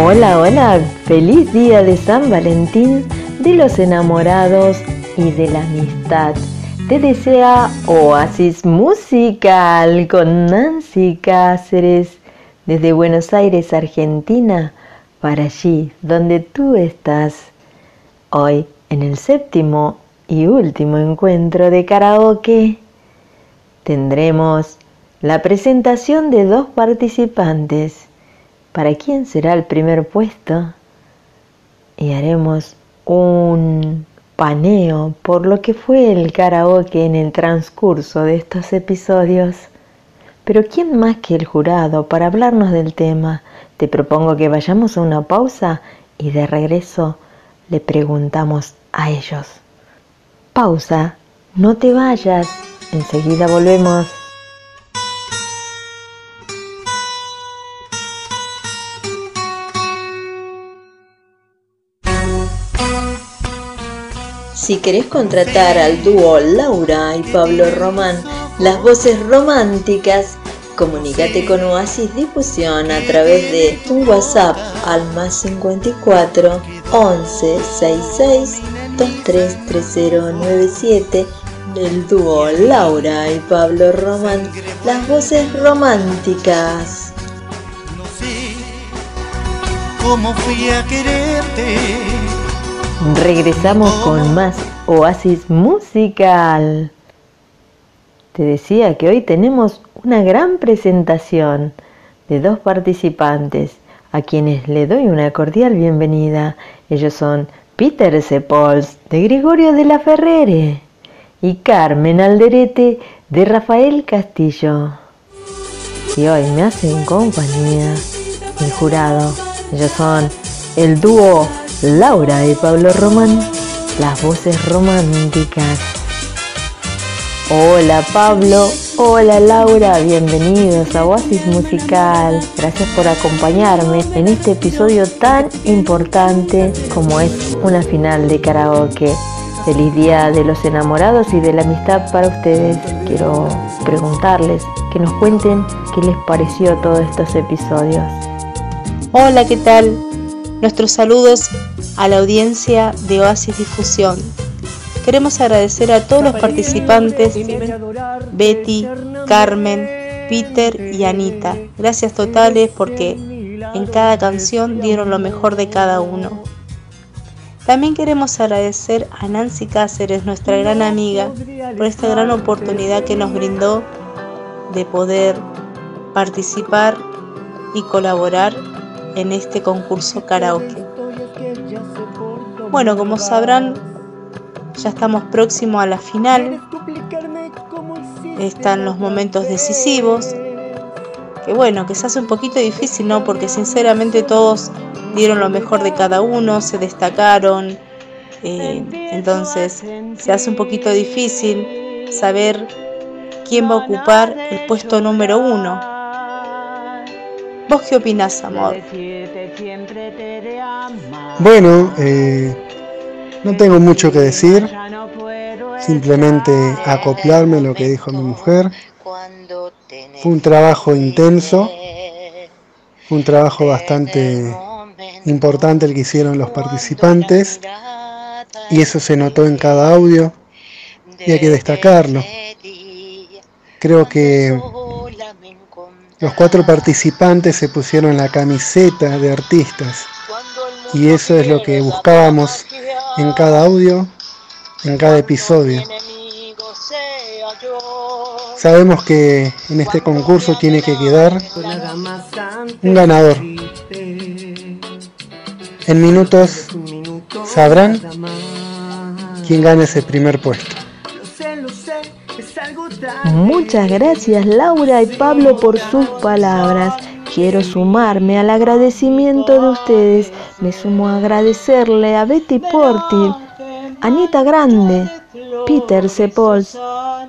Hola, hola, feliz día de San Valentín, de los enamorados y de la amistad. Te desea Oasis Musical con Nancy Cáceres desde Buenos Aires, Argentina, para allí donde tú estás. Hoy, en el séptimo y último encuentro de karaoke, tendremos la presentación de dos participantes para quién será el primer puesto y haremos un paneo por lo que fue el karaoke en el transcurso de estos episodios. Pero ¿quién más que el jurado para hablarnos del tema? Te propongo que vayamos a una pausa y de regreso le preguntamos a ellos. Pausa, no te vayas, enseguida volvemos. Si querés contratar al dúo Laura y Pablo Román, las voces románticas, comunícate con Oasis Difusión a través de un WhatsApp al más 54 11 66 233097 del dúo Laura y Pablo Román, las voces románticas. Fui a quererte Regresamos con más Oasis Musical. Te decía que hoy tenemos una gran presentación de dos participantes a quienes le doy una cordial bienvenida. Ellos son Peter Sepols de Gregorio de la Ferrere y Carmen Alderete de Rafael Castillo. Y hoy me hacen compañía el jurado. Ellos son el dúo Laura y Pablo Román, las voces románticas. Hola Pablo, hola Laura, bienvenidos a Oasis Musical. Gracias por acompañarme en este episodio tan importante como es una final de karaoke. Feliz día de los enamorados y de la amistad para ustedes. Quiero preguntarles que nos cuenten qué les pareció todos estos episodios. Hola, ¿qué tal? Nuestros saludos a la audiencia de Oasis Difusión. Queremos agradecer a todos los participantes, Betty, Carmen, Peter y Anita. Gracias totales porque en cada canción dieron lo mejor de cada uno. También queremos agradecer a Nancy Cáceres, nuestra gran amiga, por esta gran oportunidad que nos brindó de poder participar y colaborar en este concurso karaoke. Bueno, como sabrán, ya estamos próximos a la final. Están los momentos decisivos. Que bueno, que se hace un poquito difícil, ¿no? Porque sinceramente todos dieron lo mejor de cada uno, se destacaron. Eh, entonces se hace un poquito difícil saber quién va a ocupar el puesto número uno. ¿Vos qué opinás, amor? Bueno, eh, no tengo mucho que decir, simplemente acoplarme a lo que dijo mi mujer. Fue un trabajo intenso, fue un trabajo bastante importante el que hicieron los participantes y eso se notó en cada audio y hay que destacarlo. Creo que los cuatro participantes se pusieron la camiseta de artistas y eso es lo que buscábamos en cada audio, en cada episodio. Sabemos que en este concurso tiene que quedar un ganador. En minutos sabrán quién gana ese primer puesto. Muchas gracias Laura y Pablo por sus palabras. Quiero sumarme al agradecimiento de ustedes. Me sumo a agradecerle a Betty Portil, Anita Grande, Peter Sepols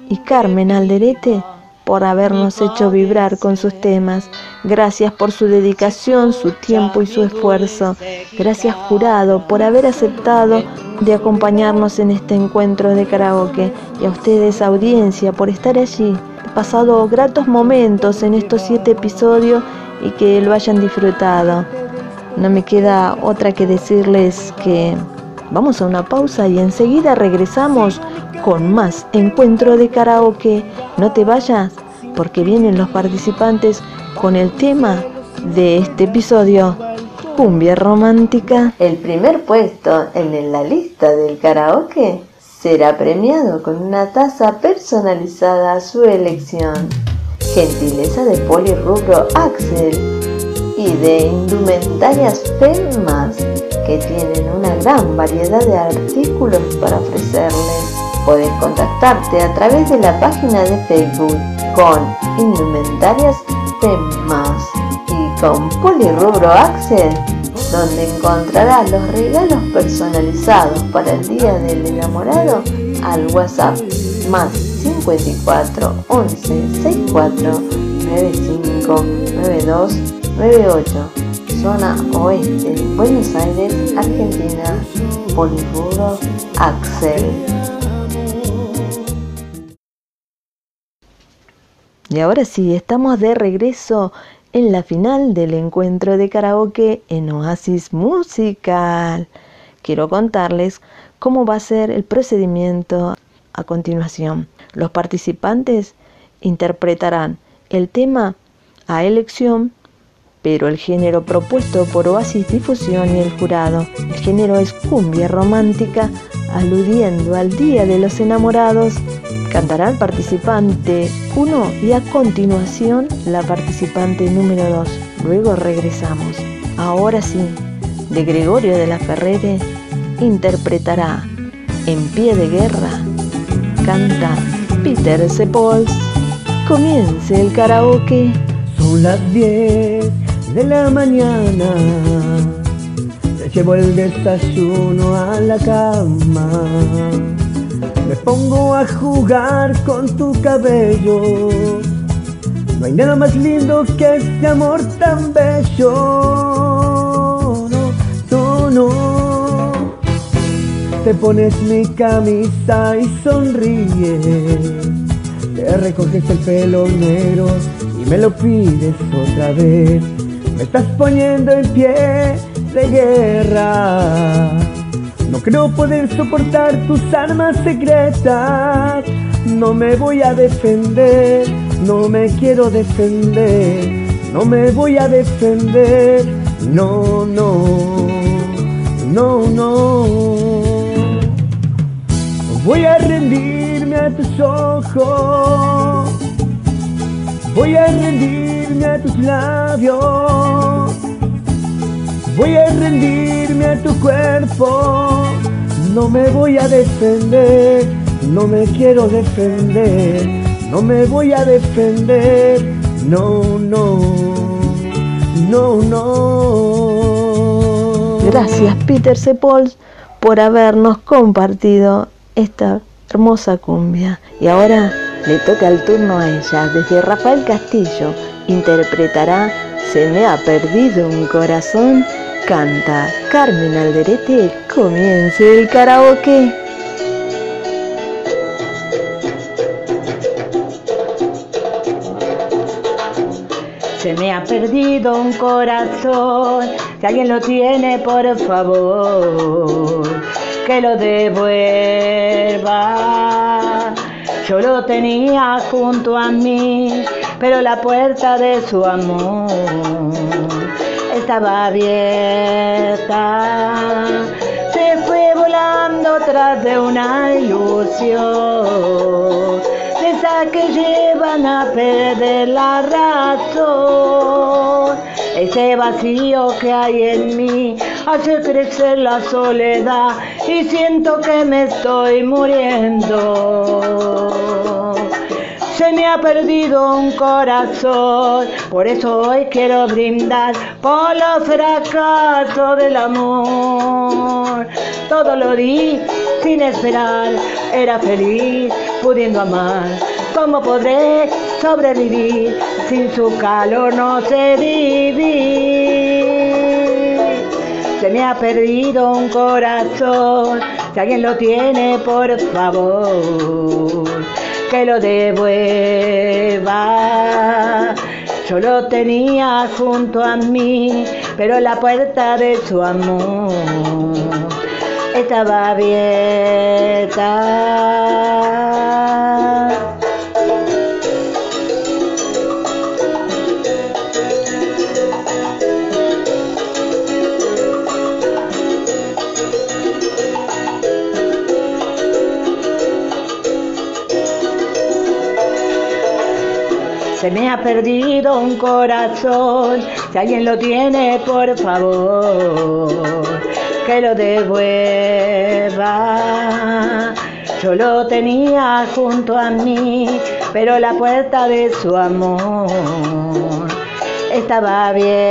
y Carmen Alderete por habernos hecho vibrar con sus temas. Gracias por su dedicación, su tiempo y su esfuerzo. Gracias jurado por haber aceptado de acompañarnos en este encuentro de karaoke y a ustedes audiencia por estar allí. He pasado gratos momentos en estos siete episodios y que lo hayan disfrutado. no me queda otra que decirles que vamos a una pausa y enseguida regresamos con más encuentro de karaoke. No te vayas porque vienen los participantes con el tema de este episodio, cumbia romántica. El primer puesto en la lista del karaoke será premiado con una taza personalizada a su elección. Gentileza de Polirrubro Axel y de indumentarias FEMAS que tienen una gran variedad de artículos para ofrecerles. Puedes contactarte a través de la página de Facebook con Indumentarias FEMAS y con Polirrubro Axel donde encontrarás los regalos personalizados para el Día del Enamorado al WhatsApp más 54 11 64 95 92 98 zona oeste Buenos Aires Argentina. Polifuro Axel y ahora sí estamos de regreso en la final del encuentro de karaoke en Oasis Musical. Quiero contarles cómo va a ser el procedimiento a continuación. Los participantes interpretarán el tema a elección, pero el género propuesto por Oasis Difusión y el jurado. El género es cumbia romántica, aludiendo al Día de los Enamorados Cantará el participante 1 y a continuación la participante número 2. Luego regresamos. Ahora sí, de Gregorio de la Ferrere interpretará En pie de guerra. Canta Peter Sepols. Comience el karaoke. Son las 10 de la mañana. Se llevo el desayuno a la cama me pongo a jugar con tu cabello. No hay nada más lindo que este amor tan bello. No, no, no. Te pones mi camisa y sonríes. Te recoges el pelo negro y me lo pides otra vez. Me estás poniendo en pie de guerra no creo poder soportar tus armas secretas. No me voy a defender, no me quiero defender. No me voy a defender, no, no, no, no. Voy a rendirme a tus ojos. Voy a rendirme a tus labios Voy a rendirme a tu cuerpo, no me voy a defender, no me quiero defender, no me voy a defender, no, no, no, no. Gracias Peter Sepols por habernos compartido esta hermosa cumbia. Y ahora le toca el turno a ella. Desde Rafael Castillo interpretará Se me ha perdido un corazón canta Carmen Alderete, comience el karaoke. Se me ha perdido un corazón, si alguien lo tiene, por favor, que lo devuelva. Yo lo tenía junto a mí, pero la puerta de su amor estaba abierta. Se fue volando tras de una ilusión, de esa que llevan a perder la razón. Ese vacío que hay en mí hace crecer la soledad y siento que me estoy muriendo se me ha perdido un corazón. Por eso hoy quiero brindar por los fracasos del amor. Todo lo di sin esperar, era feliz pudiendo amar. ¿Cómo podré sobrevivir? Sin su calor no sé vivir. Se me ha perdido un corazón, si alguien lo tiene, por favor que lo devuelva. Yo lo tenía junto a mí, pero la puerta de su amor estaba abierta. Se me ha perdido un corazón, si alguien lo tiene, por favor, que lo devuelva. Yo lo tenía junto a mí, pero la puerta de su amor estaba abierta.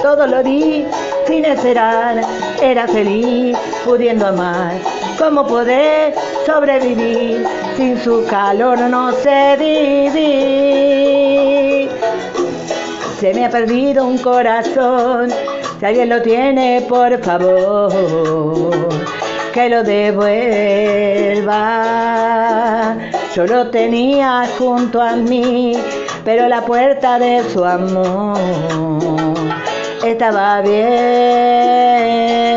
Todo lo di sin esperar, era feliz pudiendo amar. ¿Cómo poder sobrevivir? Sin su calor no sé vivir. Se me ha perdido un corazón, si alguien lo tiene, por favor, que lo devuelva. Yo lo tenía junto a mí, pero la puerta de su amor estaba abierta.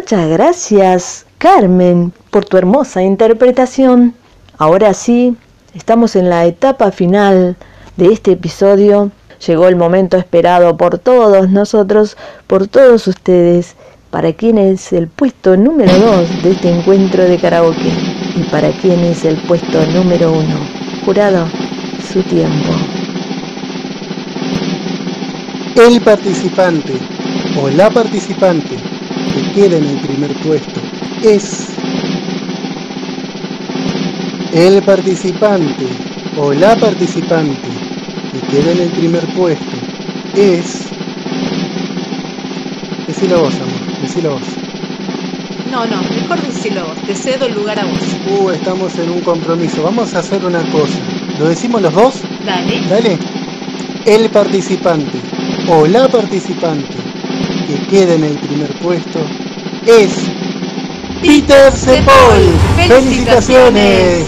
Muchas gracias, Carmen, por tu hermosa interpretación. Ahora sí, estamos en la etapa final de este episodio. Llegó el momento esperado por todos nosotros, por todos ustedes, para quién es el puesto número 2 de este encuentro de karaoke y para quién es el puesto número 1. Jurado, su tiempo. El participante o la participante que queda en el primer puesto es el participante o la participante que queda en el primer puesto es decilo vos amor decilo vos No, no, mejor decilo vos, te cedo el lugar a vos. uh estamos en un compromiso vamos a hacer una cosa lo decimos los dos Dale. dale el participante o la participante que queda en el primer puesto es Peter Cepol. ¡Felicitaciones!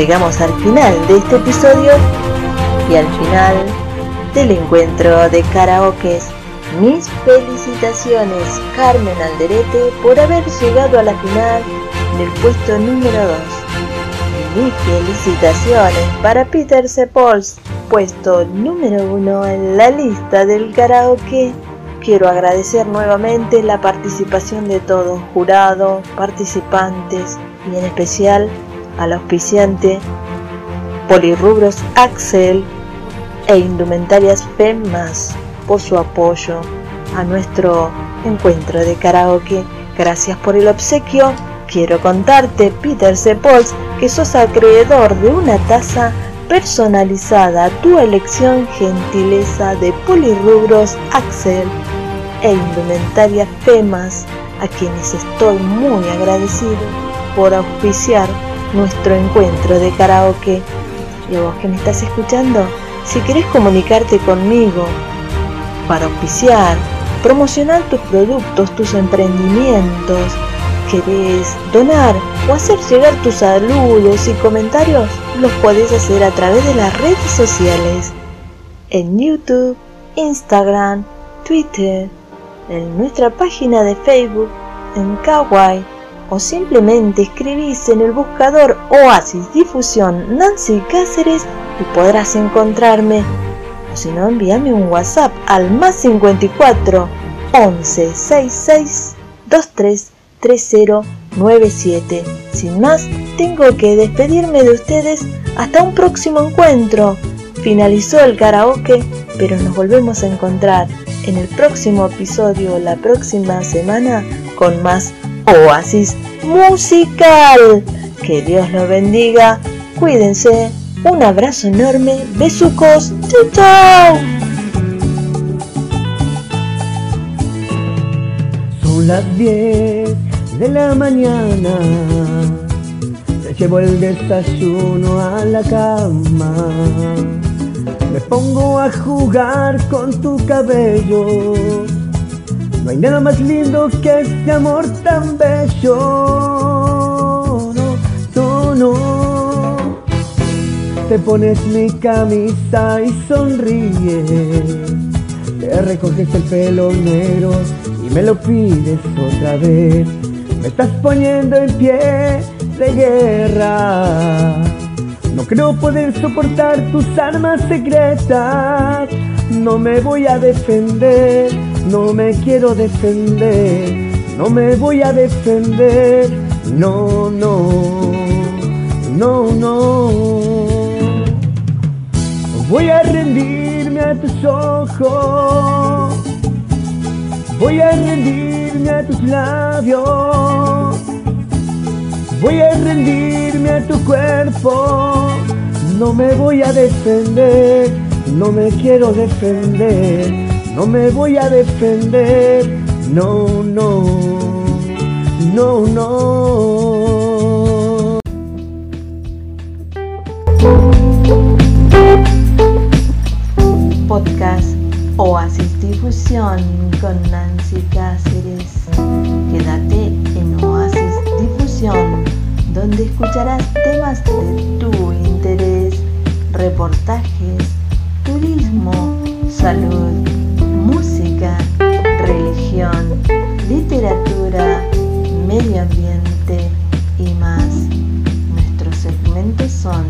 Llegamos al final de este episodio y al final del encuentro de karaokes. Mis felicitaciones, Carmen Alderete, por haber llegado a la final del puesto número 2. Mis felicitaciones para Peter Sepols, puesto número 1 en la lista del karaoke. Quiero agradecer nuevamente la participación de todos, jurados, participantes y en especial al auspiciante Polirrubros Axel e Indumentarias FEMAS por su apoyo a nuestro encuentro de karaoke. Gracias por el obsequio. Quiero contarte, Peter Sepols, que sos acreedor de una taza personalizada a tu elección gentileza de Polirrubros Axel e Indumentarias FEMAS, a quienes estoy muy agradecido por auspiciar nuestro encuentro de karaoke. Y a vos que me estás escuchando, si querés comunicarte conmigo para auspiciar, promocionar tus productos, tus emprendimientos, querés donar o hacer llegar tus saludos y comentarios, los podés hacer a través de las redes sociales, en YouTube, Instagram, Twitter, en nuestra página de Facebook, en Kawaii o simplemente escribís en el buscador Oasis Difusión Nancy Cáceres y podrás encontrarme. O si no, envíame un WhatsApp al más 54 11 66 23 3097. Sin más, tengo que despedirme de ustedes hasta un próximo encuentro. Finalizó el karaoke, pero nos volvemos a encontrar en el próximo episodio, la próxima semana, con más Oasis Musical. Que Dios los bendiga, cuídense, un abrazo enorme, besucos, chao chao. Son las 10 de la mañana, te llevo el desayuno a la cama. Me pongo a jugar con tu cabello. No hay nada más lindo que este amor tan bello. No. Te pones mi camisa y sonríes. Te recoges el pelo negro y me lo pides otra vez. Me estás poniendo en pie de guerra. No creo poder soportar tus armas secretas. No me voy a defender, no me quiero defender. No me voy a defender, no, no, no, no. Voy a rendirme a tus ojos. Voy a rendirme a tus labios. Voy a rendirme a tu cuerpo. No me voy a defender. No me quiero defender. No me voy a defender. No, no. No, no. Podcast Oasis Difusión con Nancy son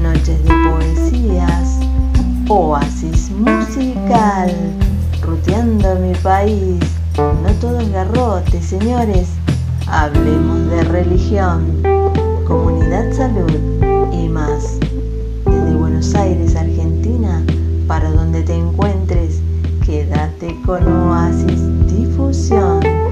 noches de poesías, oasis musical, ruteando mi país, no todo es garrote, señores, hablemos de religión, comunidad salud y más. Desde Buenos Aires, Argentina, para donde te encuentres, quédate con Oasis Difusión.